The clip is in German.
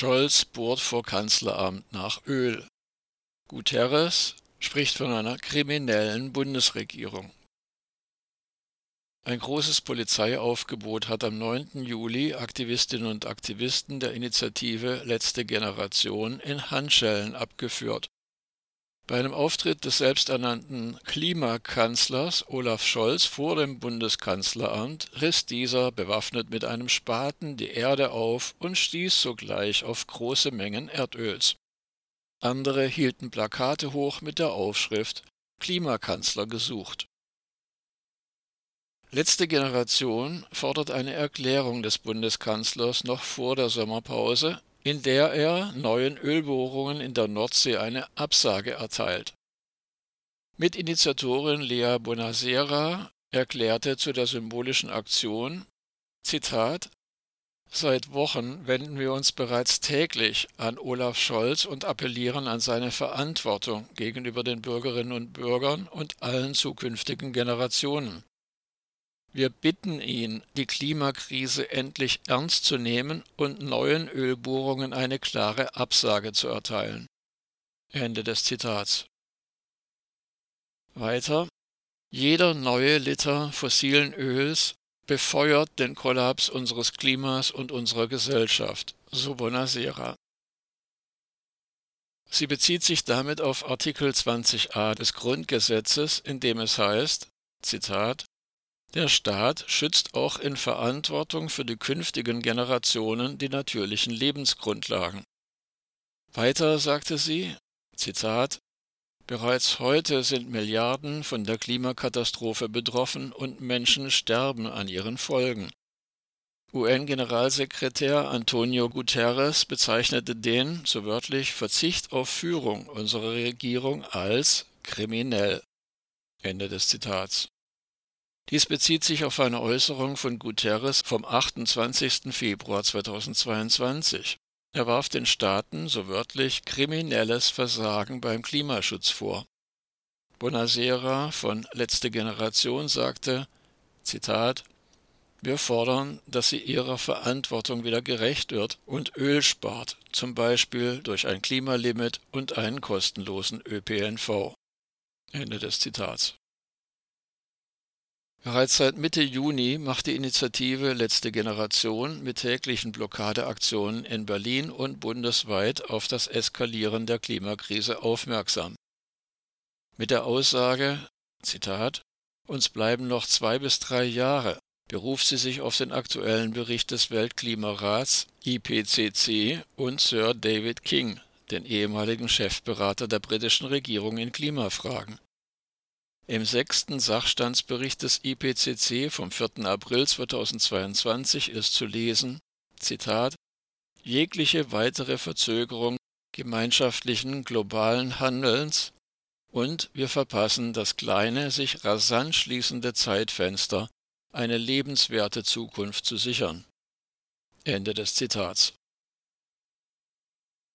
Scholz bohrt vor Kanzleramt nach Öl. Guterres spricht von einer kriminellen Bundesregierung. Ein großes Polizeiaufgebot hat am 9. Juli Aktivistinnen und Aktivisten der Initiative Letzte Generation in Handschellen abgeführt. Bei einem Auftritt des selbsternannten Klimakanzlers Olaf Scholz vor dem Bundeskanzleramt riss dieser bewaffnet mit einem Spaten die Erde auf und stieß sogleich auf große Mengen Erdöls. Andere hielten Plakate hoch mit der Aufschrift Klimakanzler gesucht. Letzte Generation fordert eine Erklärung des Bundeskanzlers noch vor der Sommerpause, in der er neuen Ölbohrungen in der Nordsee eine Absage erteilt. Mitinitiatorin Lea Bonasera erklärte zu der symbolischen Aktion, Zitat, Seit Wochen wenden wir uns bereits täglich an Olaf Scholz und appellieren an seine Verantwortung gegenüber den Bürgerinnen und Bürgern und allen zukünftigen Generationen. Wir bitten ihn, die Klimakrise endlich ernst zu nehmen und neuen Ölbohrungen eine klare Absage zu erteilen. Ende des Zitats. Weiter. Jeder neue Liter fossilen Öls befeuert den Kollaps unseres Klimas und unserer Gesellschaft, so Bonasera. Sie bezieht sich damit auf Artikel 20a des Grundgesetzes, in dem es heißt, Zitat, der Staat schützt auch in Verantwortung für die künftigen Generationen die natürlichen Lebensgrundlagen. Weiter sagte sie, Zitat, Bereits heute sind Milliarden von der Klimakatastrophe betroffen und Menschen sterben an ihren Folgen. UN-Generalsekretär Antonio Guterres bezeichnete den, so wörtlich, Verzicht auf Führung unserer Regierung als kriminell. Ende des Zitats. Dies bezieht sich auf eine Äußerung von Guterres vom 28. Februar 2022. Er warf den Staaten, so wörtlich, kriminelles Versagen beim Klimaschutz vor. Bonasera von Letzte Generation sagte, Zitat, wir fordern, dass sie ihrer Verantwortung wieder gerecht wird und Öl spart, zum Beispiel durch ein Klimalimit und einen kostenlosen ÖPNV. Ende des Zitats. Bereits seit Mitte Juni macht die Initiative Letzte Generation mit täglichen Blockadeaktionen in Berlin und bundesweit auf das Eskalieren der Klimakrise aufmerksam. Mit der Aussage, Zitat, uns bleiben noch zwei bis drei Jahre, beruft sie sich auf den aktuellen Bericht des Weltklimarats IPCC und Sir David King, den ehemaligen Chefberater der britischen Regierung in Klimafragen. Im sechsten Sachstandsbericht des IPCC vom 4. April 2022 ist zu lesen, Zitat, jegliche weitere Verzögerung gemeinschaftlichen globalen Handelns und wir verpassen das kleine, sich rasant schließende Zeitfenster, eine lebenswerte Zukunft zu sichern. Ende des Zitats.